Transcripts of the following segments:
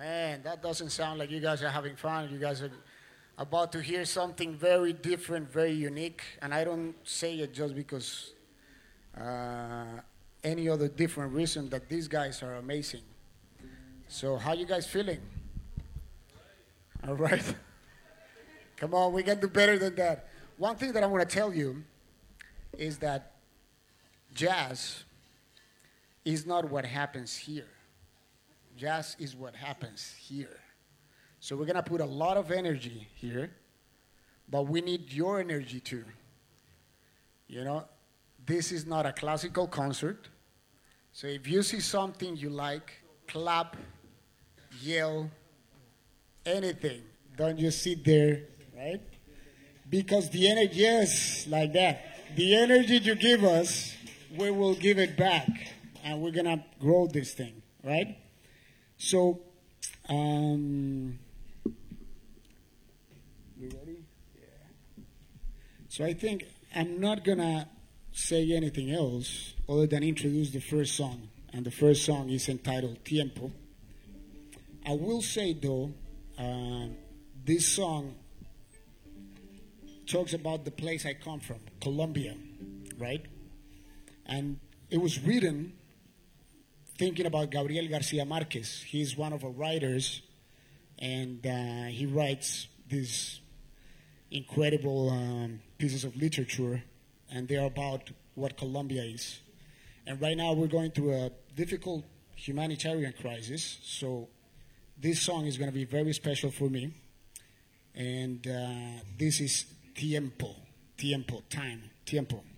Man, that doesn't sound like you guys are having fun. You guys are about to hear something very different, very unique. And I don't say it just because uh, any other different reason that these guys are amazing. So, how you guys feeling? All right. Come on, we can do better than that. One thing that I want to tell you is that jazz is not what happens here. Jazz is what happens here. So we're going to put a lot of energy here, but we need your energy too. You know, this is not a classical concert. So if you see something you like, clap, yell, anything. Don't just sit there, right? Because the energy, yes, like that. The energy you give us, we will give it back. And we're going to grow this thing, right? So, um, we ready? Yeah. So I think I'm not to say anything else other than introduce the first song. And the first song is entitled Tiempo. I will say, though, uh, this song talks about the place I come from, Colombia, right? And it was written thinking about Gabriel Garcia Marquez. He's one of our writers, and uh, he writes these incredible um, pieces of literature, and they're about what Colombia is. And right now, we're going through a difficult humanitarian crisis, so this song is going to be very special for me. And uh, this is Tiempo, Tiempo, time, Tiempo.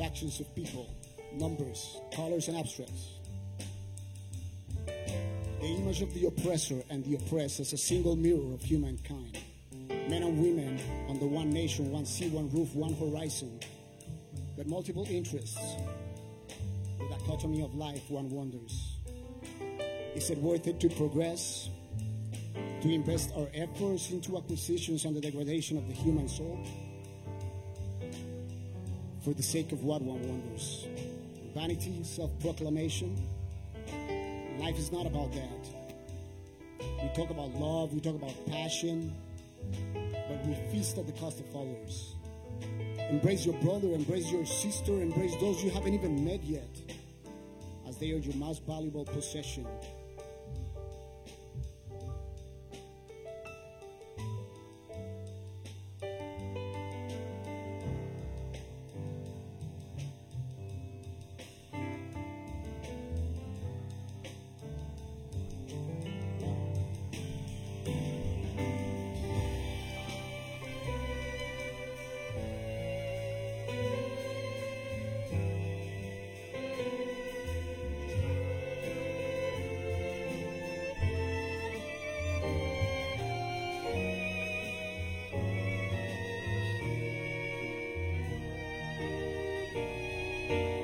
Factions of people, numbers, colors, and abstracts. The image of the oppressor and the oppressed as a single mirror of humankind. Men and women under one nation, one sea, one roof, one horizon, but multiple interests. The dichotomy of life, one wonders. Is it worth it to progress? To invest our efforts into acquisitions and the degradation of the human soul? For the sake of what one wonders. Vanity, self proclamation. Life is not about that. We talk about love, we talk about passion, but we feast at the cost of others. Embrace your brother, embrace your sister, embrace those you haven't even met yet, as they are your most valuable possession. Amen.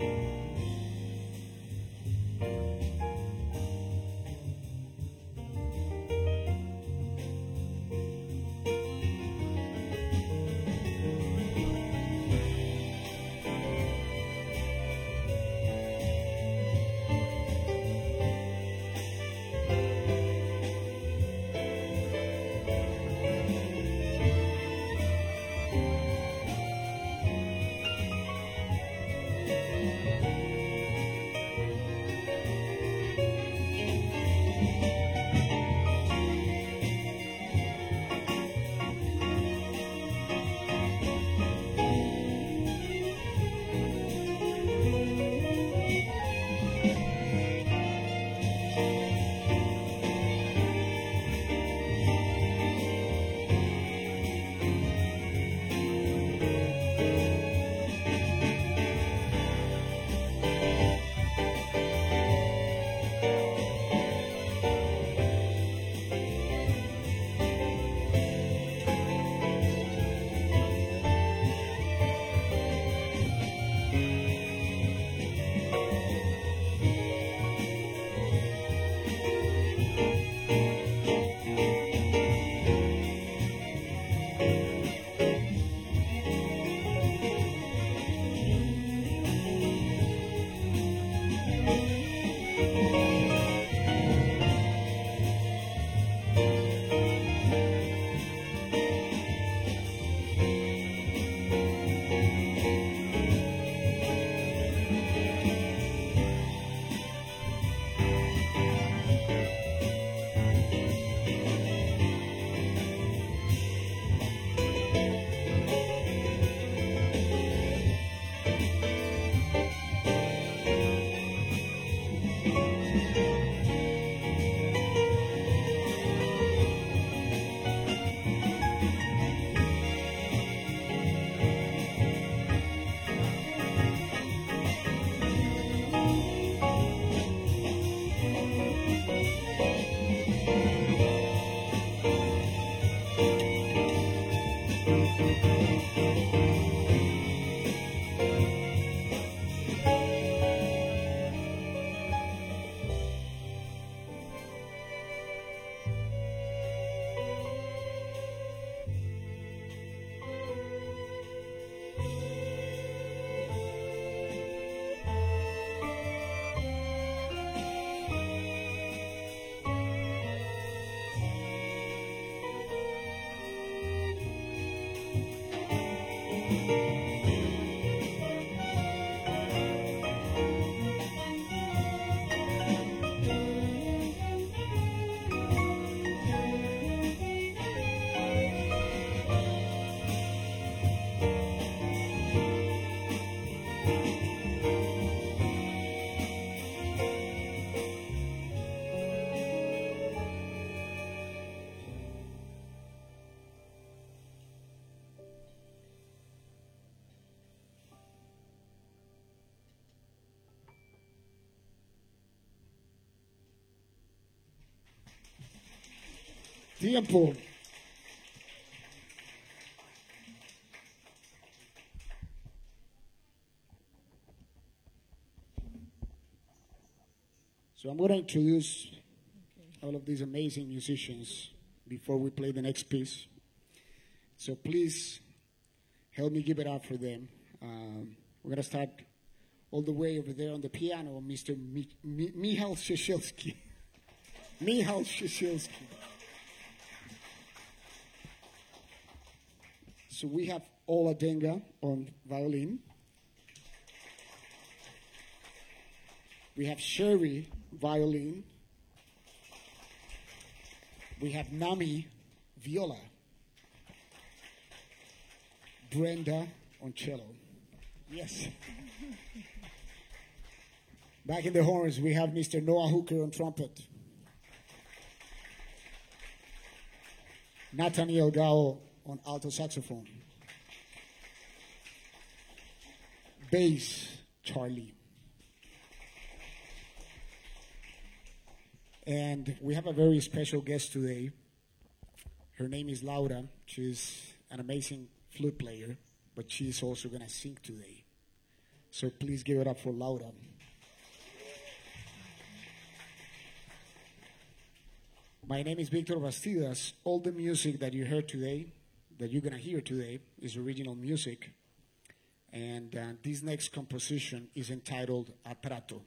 Amen. Tiempo. So I'm going to introduce all of these amazing musicians before we play the next piece. So please help me give it up for them. Um, we're going to start all the way over there on the piano, Mr. Mi- Mi- Michal Shishilsky. Michal. So we have Ola Denga on violin. We have Sherry violin. We have Nami viola. Brenda on cello. Yes. Back in the horns, we have Mr. Noah Hooker on trumpet. Nathaniel Gao on alto saxophone. Bass, Charlie. And we have a very special guest today. Her name is Laura. She's an amazing flute player, but she's also going to sing today. So please give it up for Laura. My name is Victor Bastidas. All the music that you heard today, that you're going to hear today, is original music. And uh, this next composition is entitled Atrato.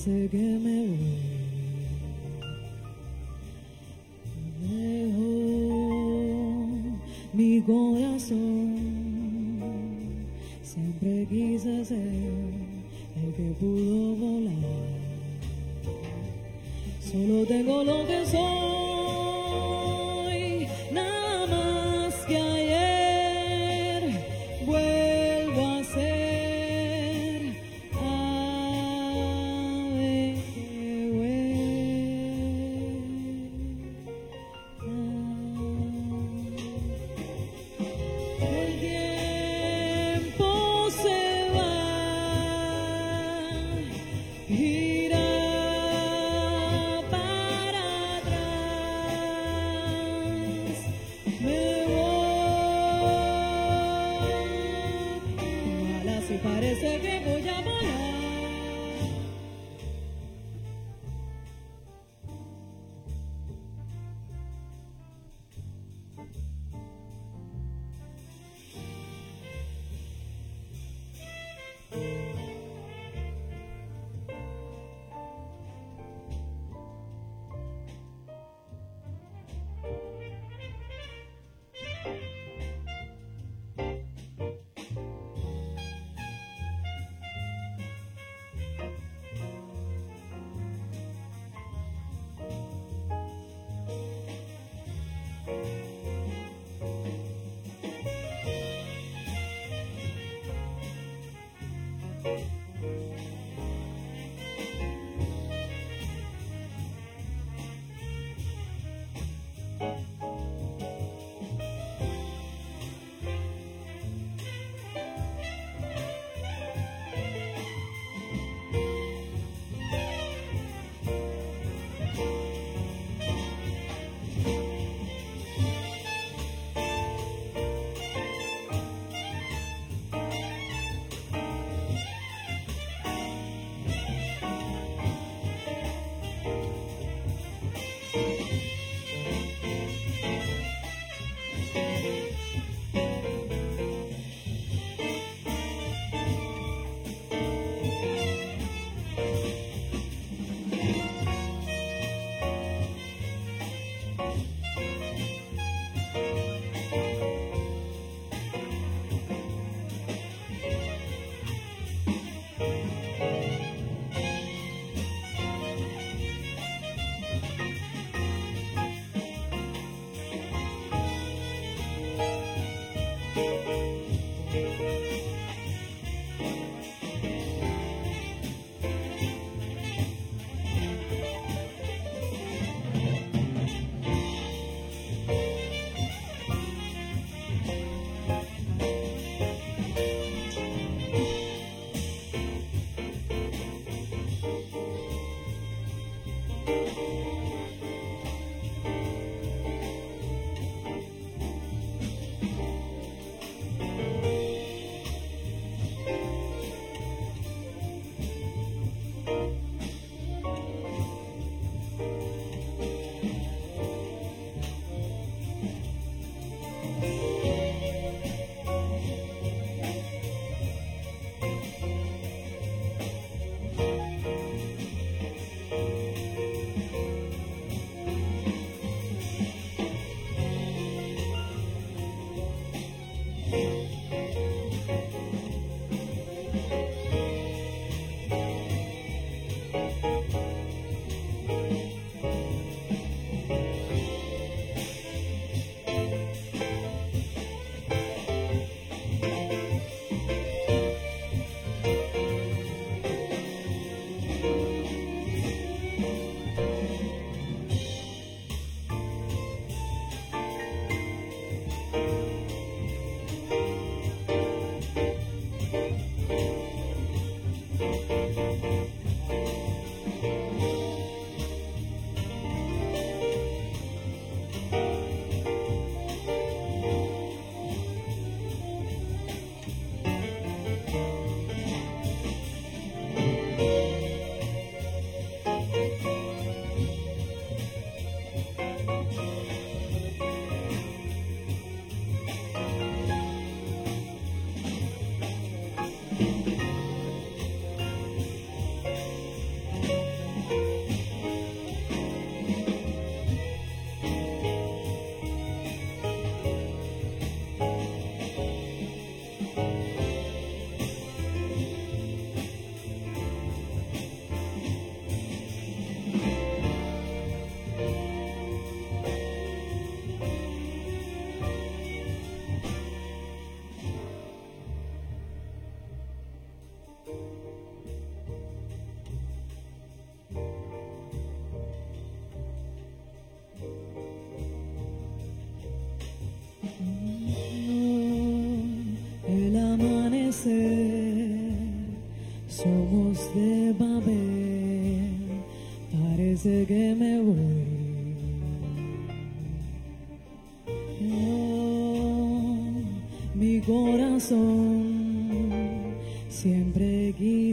Parece que me voy. Dejo mi corazón, siempre quise ser el que pudo volar. Solo tengo lo que soy,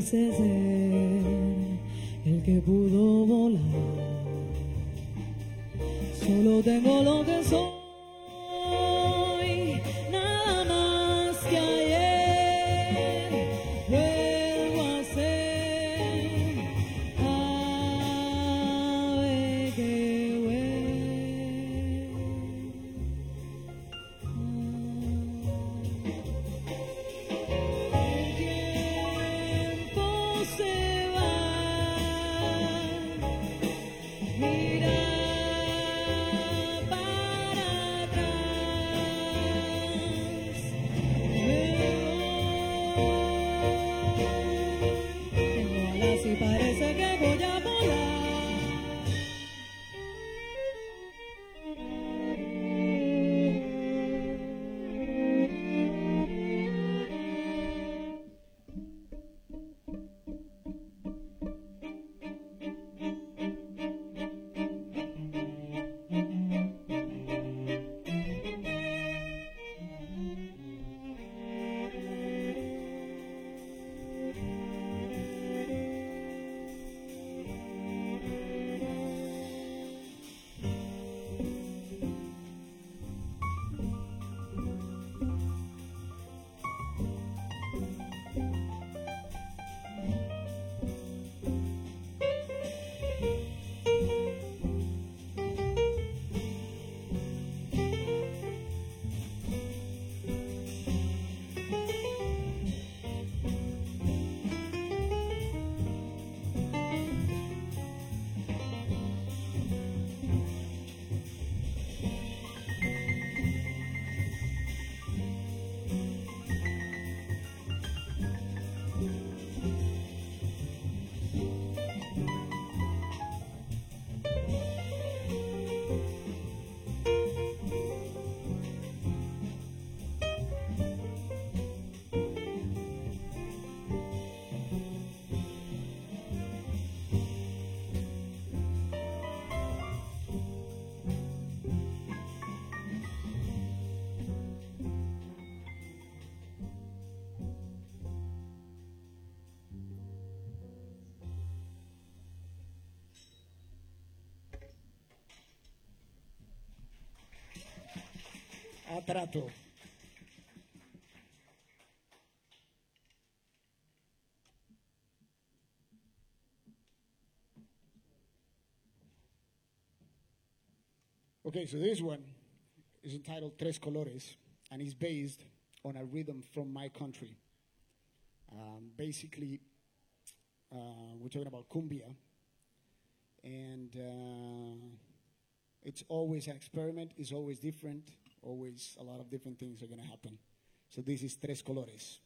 siempre quise Okay, so this one is entitled Tres Colores and is based on a rhythm from my country. Um, basically, uh, we're talking about cumbia, and uh, it's always an experiment, it's always different, always a lot of different things are going to happen. So this is Tres Colores.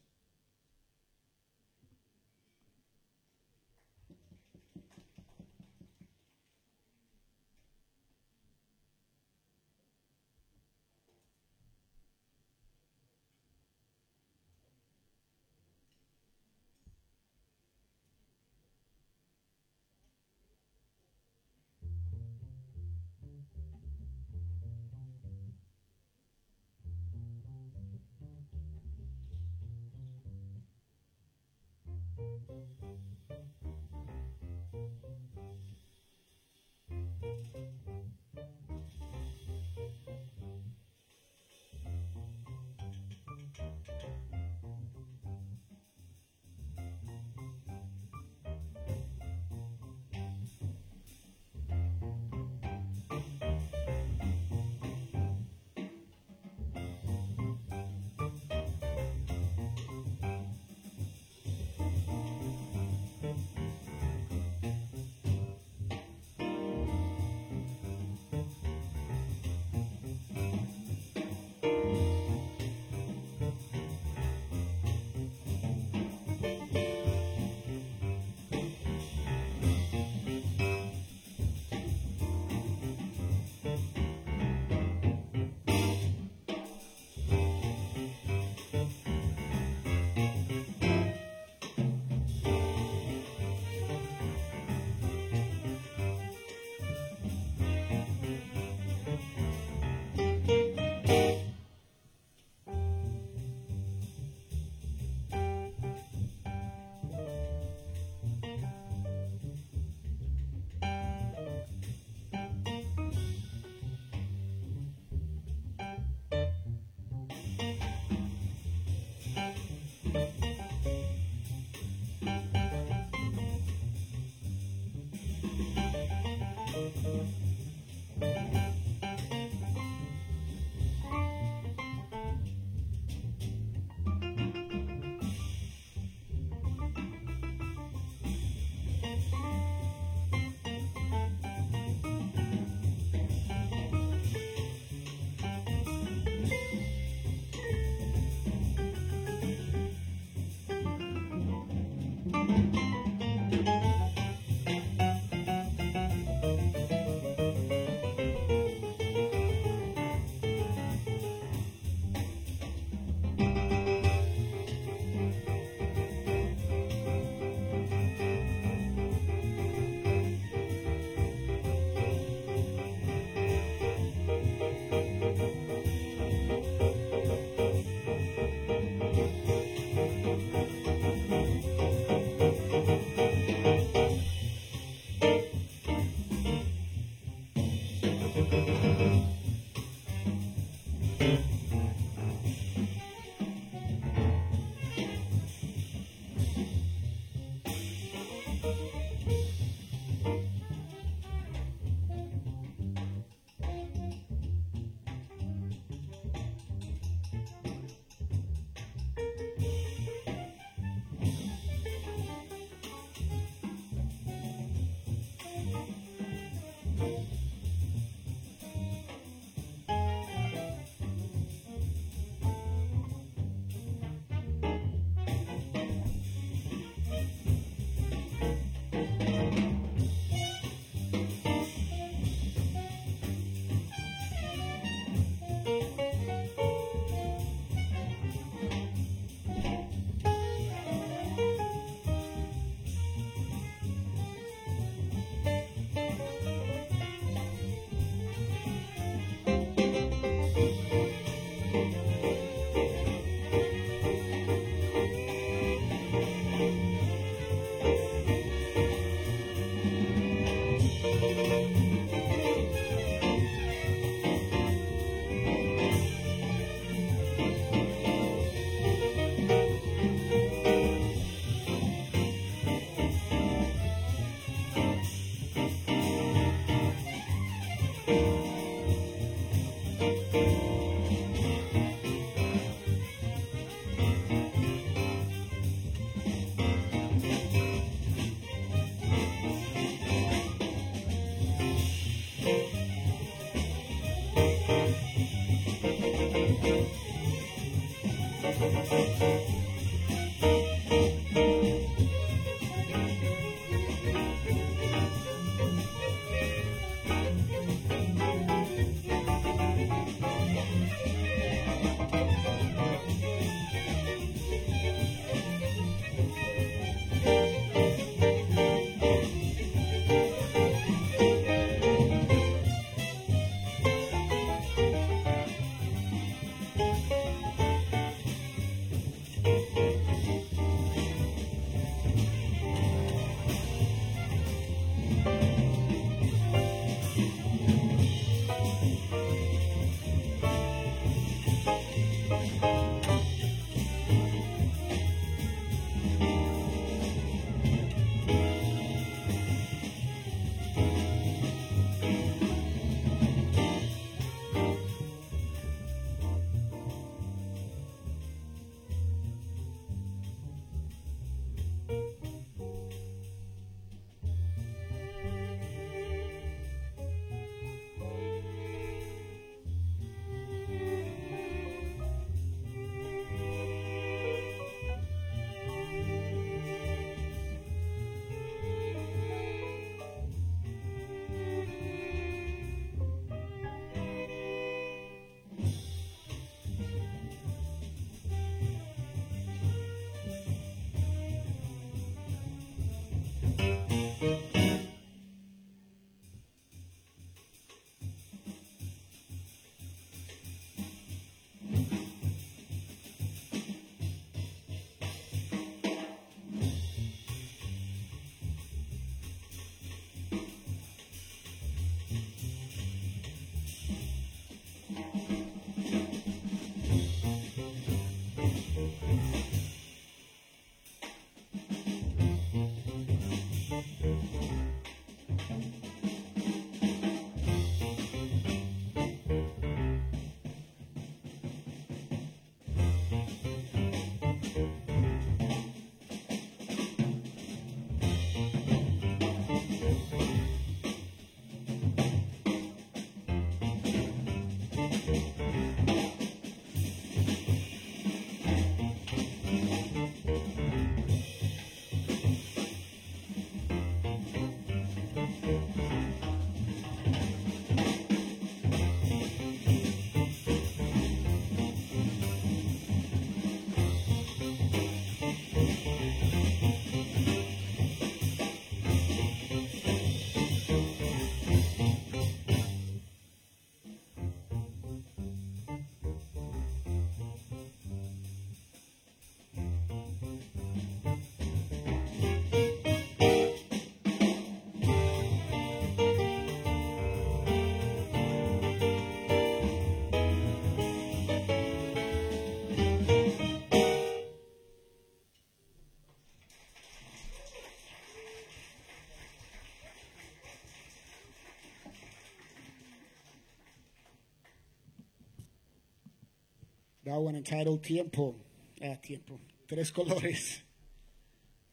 That one entitled Tiempo. Ah, Tiempo. Tres Colores.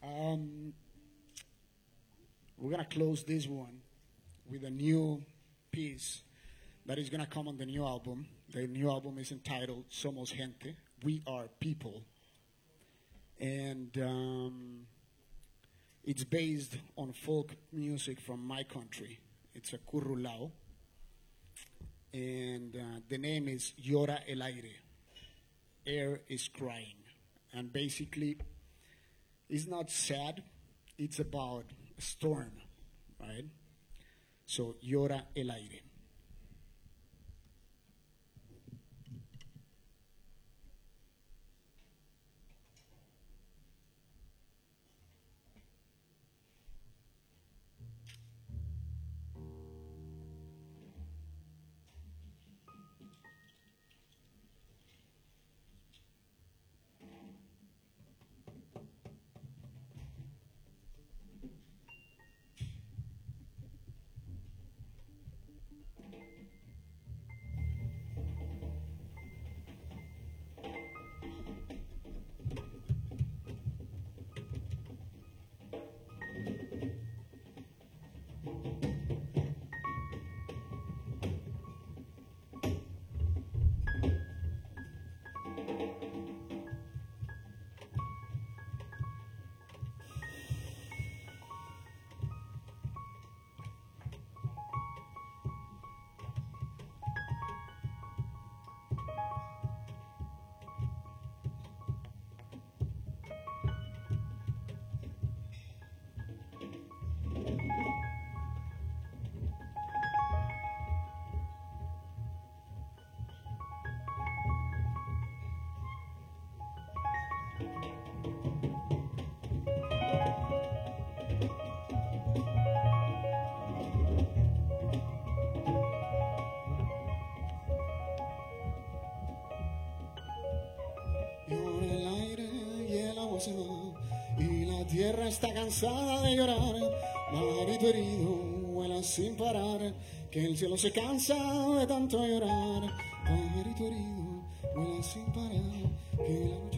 Um, we're going to close this one with a new piece that is going to come on the new album. The new album is entitled Somos Gente. We are people. And um, it's based on folk music from my country. It's a currulao. And uh, the name is Llora el Aire. Air is crying. And basically, it's not sad, it's about a storm, right? So, llora el aire. Tierra está cansada de llorar. Marito herido vuela sin parar, que el cielo se cansa de tanto llorar. Pajarito herido vuela sin parar, que la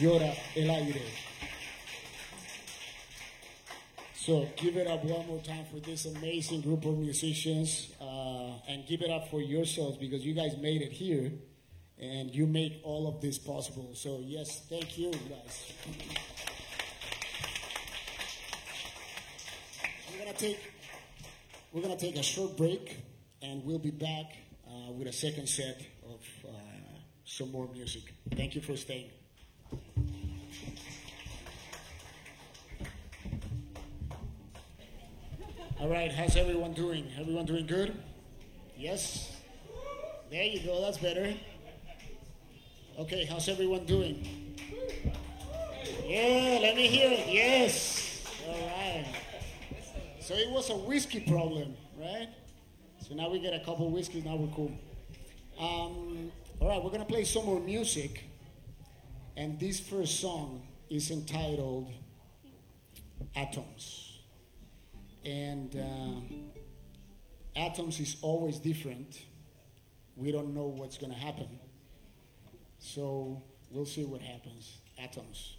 llora el aire. So give it up one more time for this amazing group of musicians, uh, and give it up for yourselves because you guys made it here, and you make all of this possible. So yes, thank you guys. We're gonna take we're gonna take a short break, and we'll be back uh, with a second set of uh, some more music. Thank you for staying. All right, how's everyone doing? Everyone doing good? Yes? There you go, that's better. Okay, how's everyone doing? Yeah, let me hear it. Yes. All right. So it was a whiskey problem, right? So now we get a couple whiskeys, now we're cool. Um, all right, we're going to play some more music. And this first song is entitled Atoms. And uh, atoms is always different. We don't know what's going to happen. So we'll see what happens. Atoms.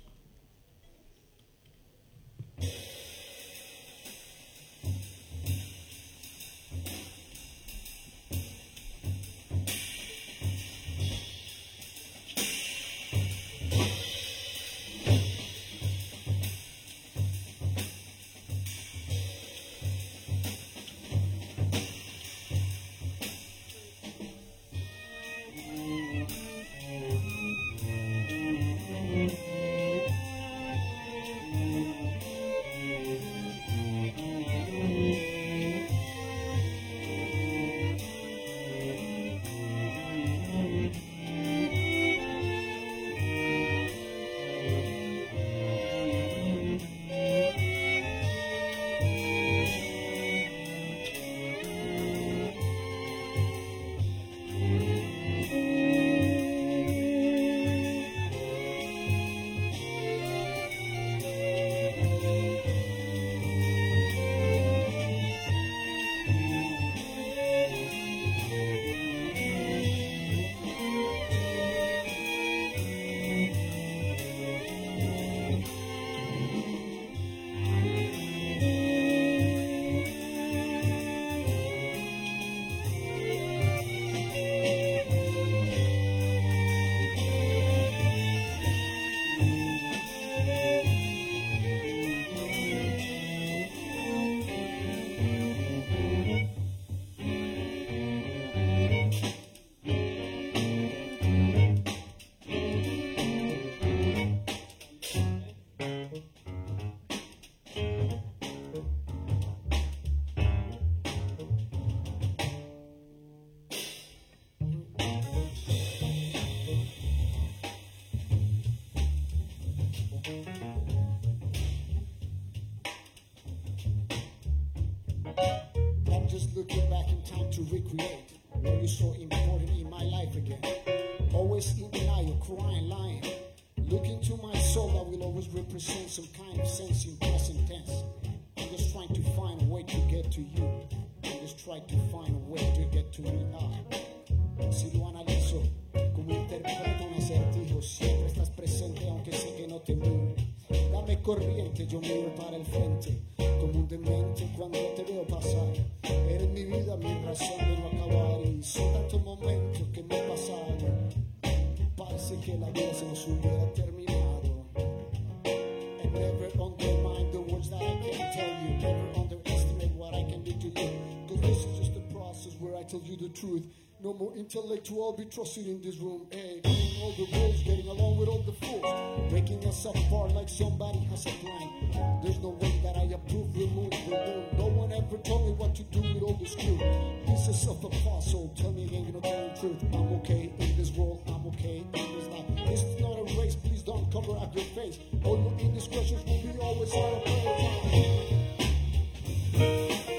Recreate what you so important in my life again. Always in denial, crying, lying. Look into my soul that will always represent some kind of sense in present tense. I'm just trying to find a way to get to you. I'm just trying to find a way to get to me. Ah, si lo analizo como interpreto un acertijo, siempre estás presente aunque sé que no te miro. Dame corriente, yo miro para el frente, truth. No more intellectual be trusted in this room. Hey, getting all the rules, getting along with all the fools. Breaking us apart like somebody has a plan. There's no way that I approve, remove, remove. No one ever told me what to do with all this crew. Pieces of a puzzle, tell me again, you know, the truth. I'm okay in this world, I'm okay in this life. This is not a race, please don't cover up your face. All your indiscretions will be always out of place.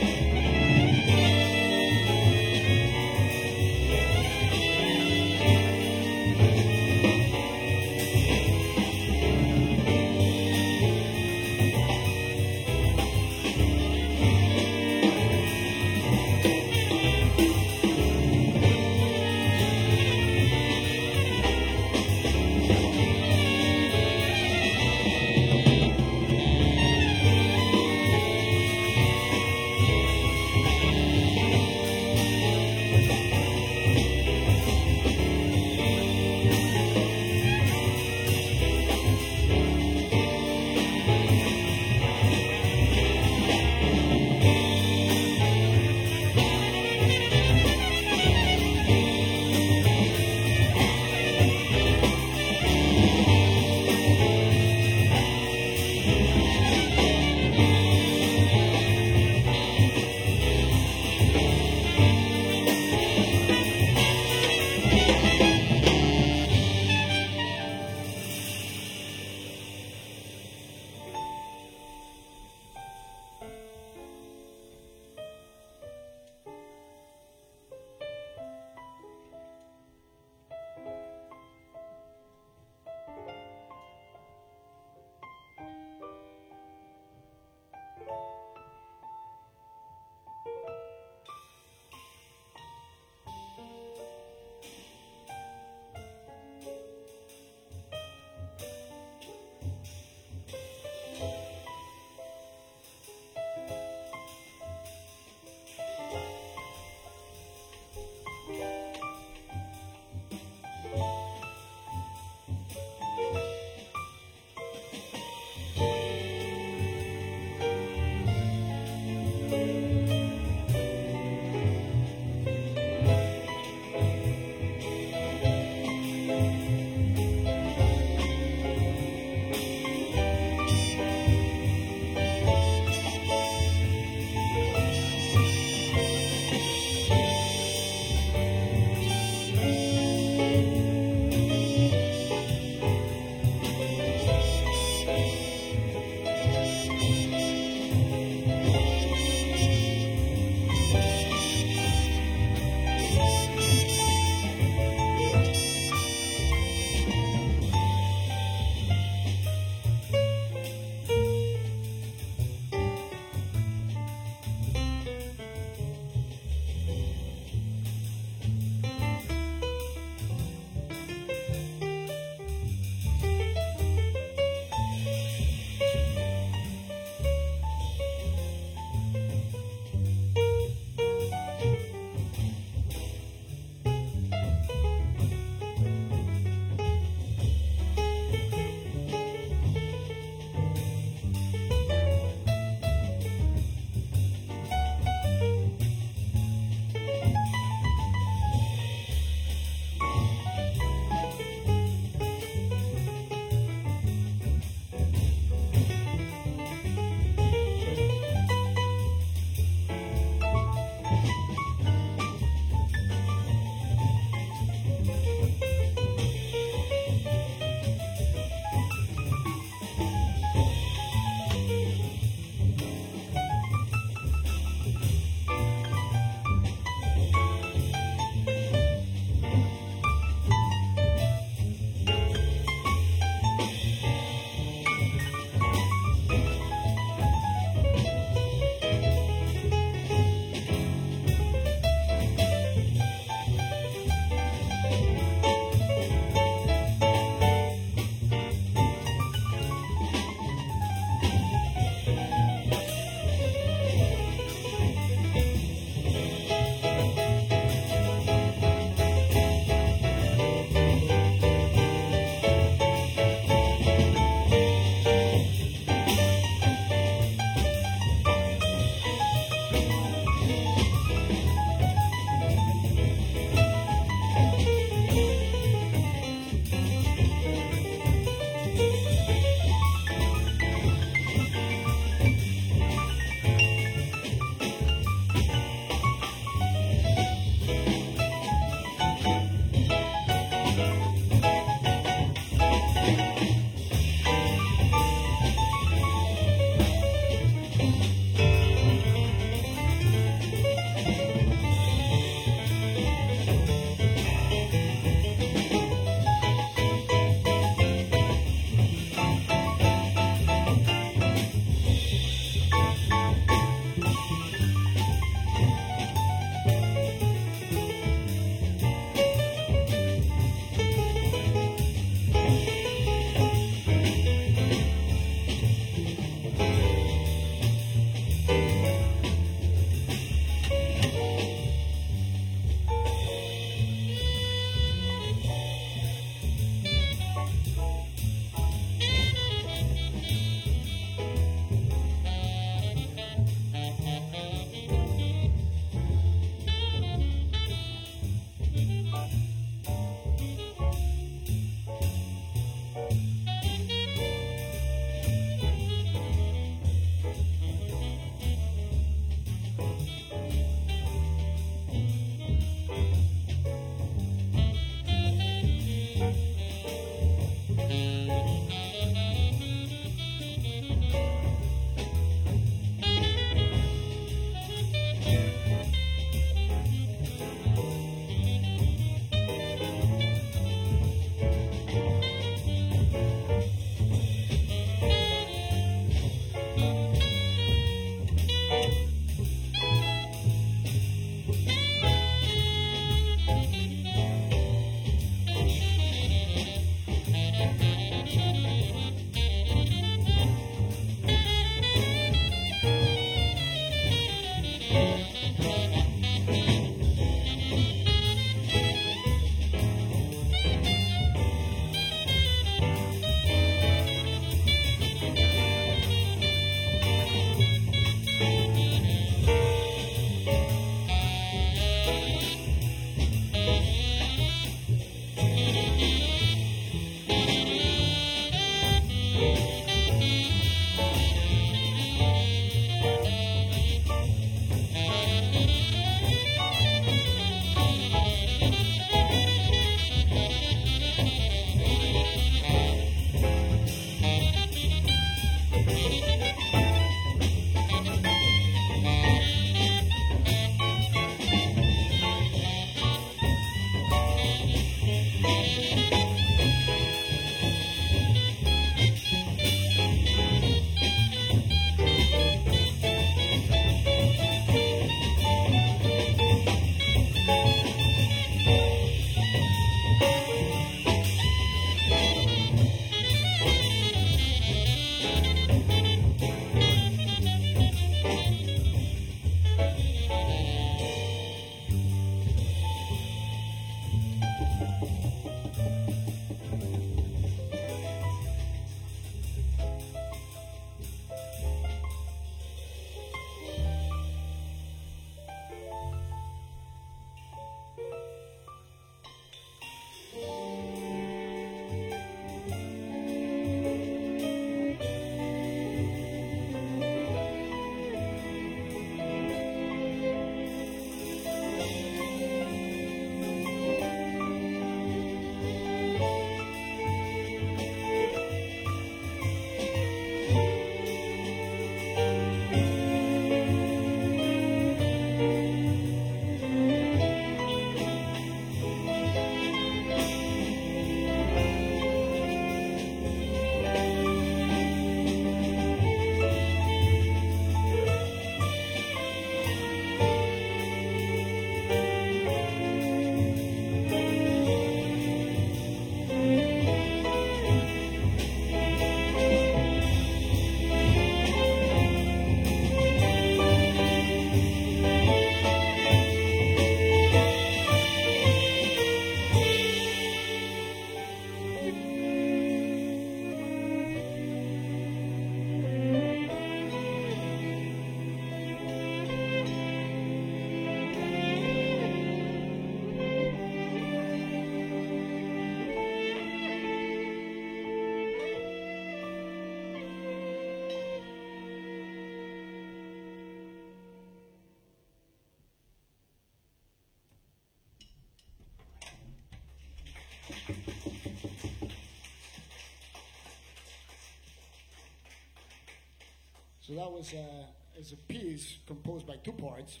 So that was a, is a piece composed by two parts.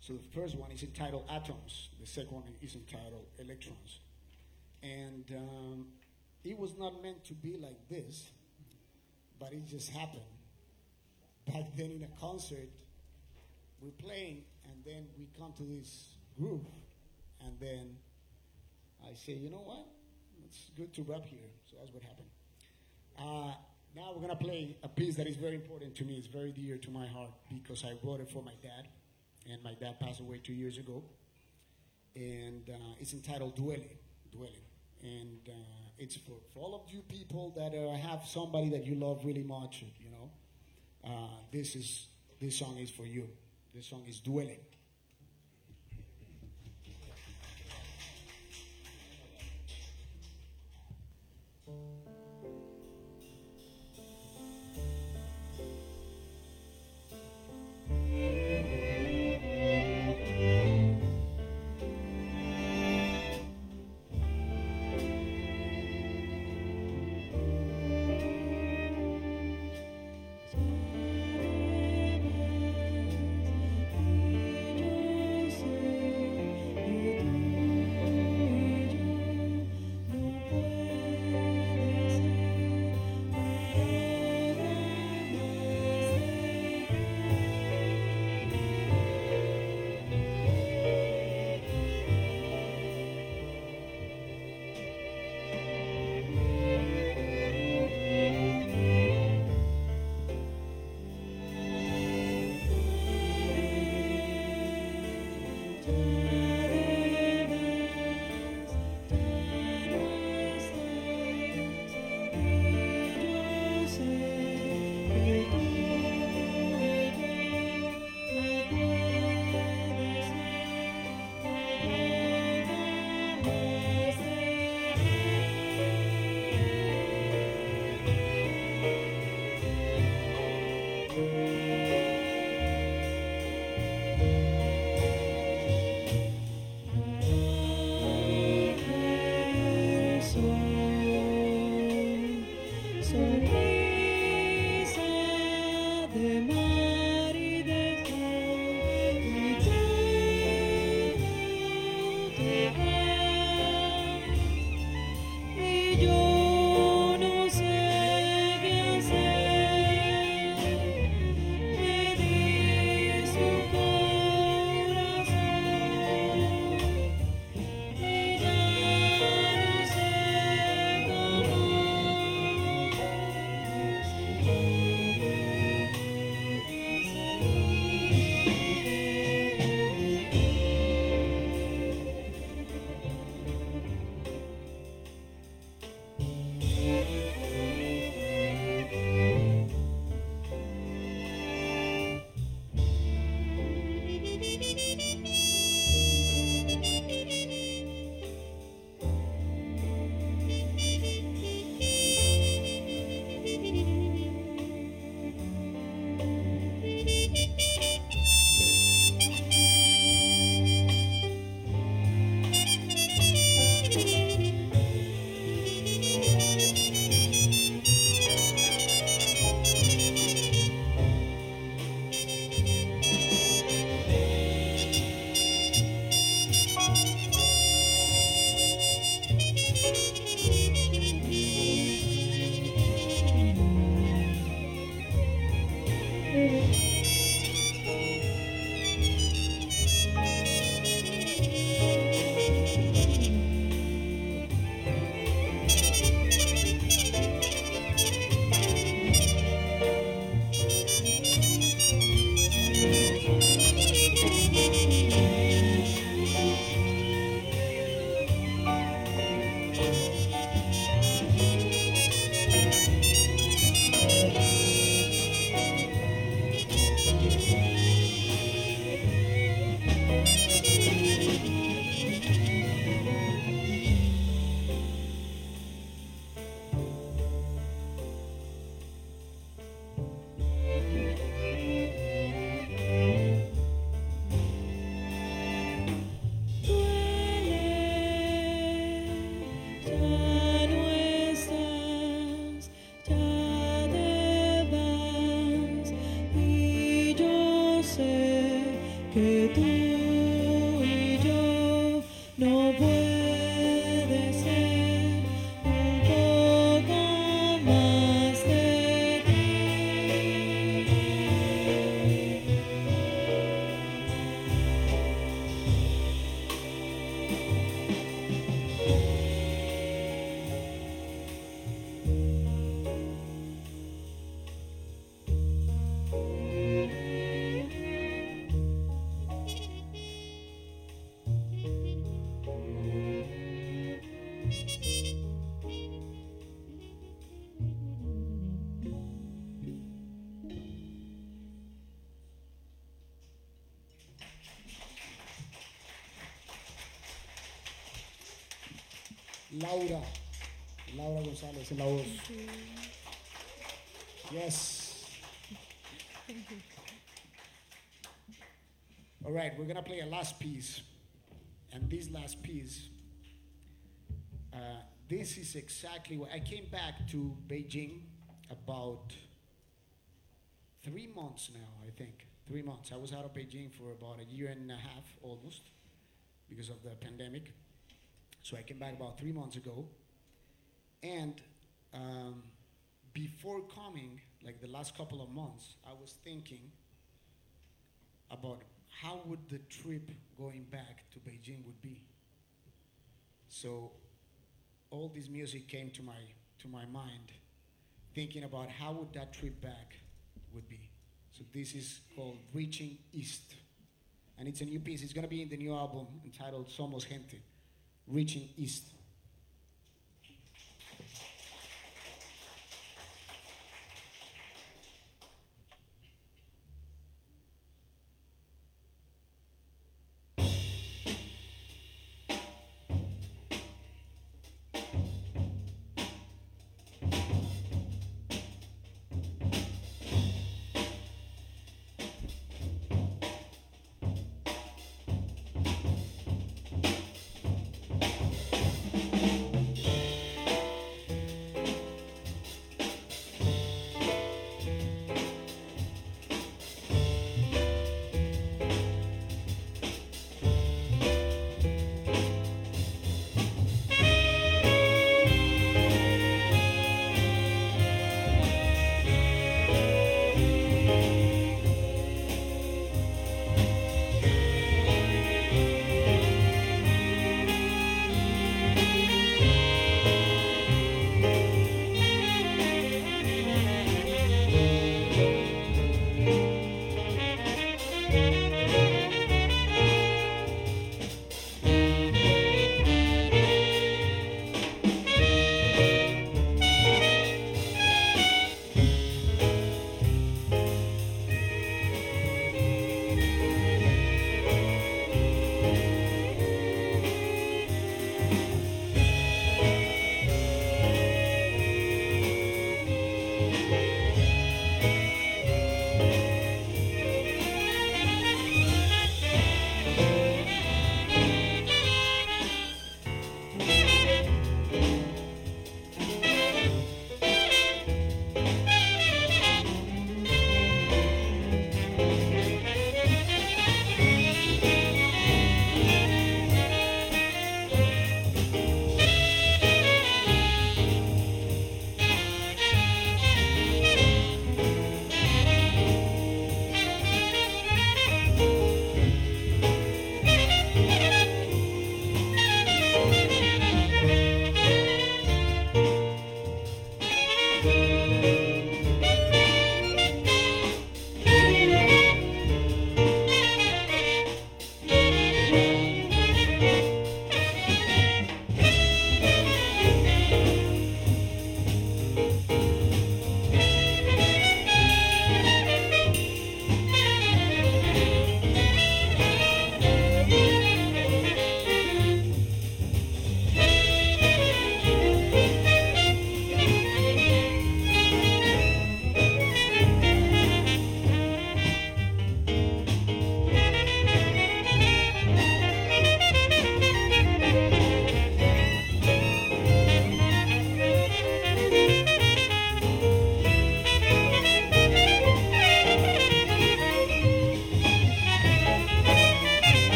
So the first one is entitled Atoms. The second one is entitled Electrons. And um, it was not meant to be like this, but it just happened. Back then in a concert, we're playing, and then we come to this groove, and then I say, you know what? It's good to rap here. So that's what happened. Uh, now we're gonna play a piece that is very important to me. It's very dear to my heart because I wrote it for my dad, and my dad passed away two years ago. And uh, it's entitled Duele, Duele, and uh, it's for, for all of you people that uh, have somebody that you love really much. You know, uh, this is this song is for you. This song is Duele. Laura. Laura González en la voz. Yes. All right, we're gonna play a last piece. And this last piece, uh, this is exactly what I came back to Beijing about three months now, I think. Three months. I was out of Beijing for about a year and a half almost because of the pandemic. So I came back about three months ago. And um, before coming, like the last couple of months, I was thinking about how would the trip going back to Beijing would be. So all this music came to my to my mind, thinking about how would that trip back would be. So this is called Reaching East, and it's a new piece. It's gonna be in the new album entitled Somos Gente, Reaching East.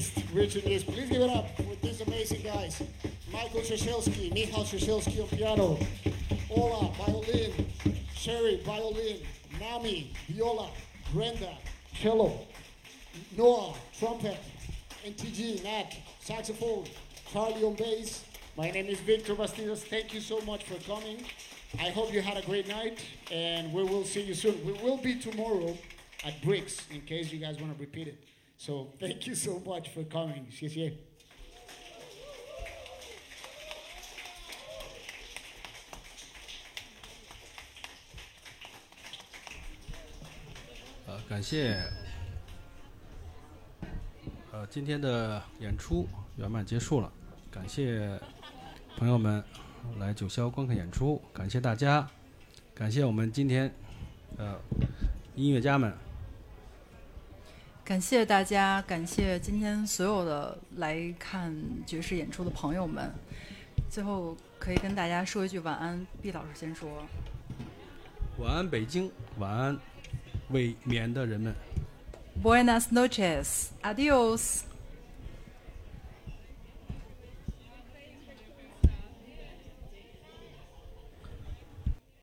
East, reaching. Please give it up for these amazing guys. Michael Shashelski, Michal Shashelski on piano, Ola, violin, Sherry, violin, Nami, viola, Brenda, cello, Noah, trumpet, NTG, Nat, saxophone, Charlie on bass. My name is Victor Bastidas. Thank you so much for coming. I hope you had a great night, and we will see you soon. We will be tomorrow at Bricks, in case you guys want to repeat it. So thank you so much for coming. 谢谢。呃，感谢，呃，今天的演出圆满结束了，感谢朋友们来九霄观看演出，感谢大家，感谢我们今天呃音乐家们，感谢大家，感谢今天所有的来看爵士演出的朋友们。最后可以跟大家说一句晚安，毕老师先说。晚安北京，晚安未眠的人们。Buenas noches, adios。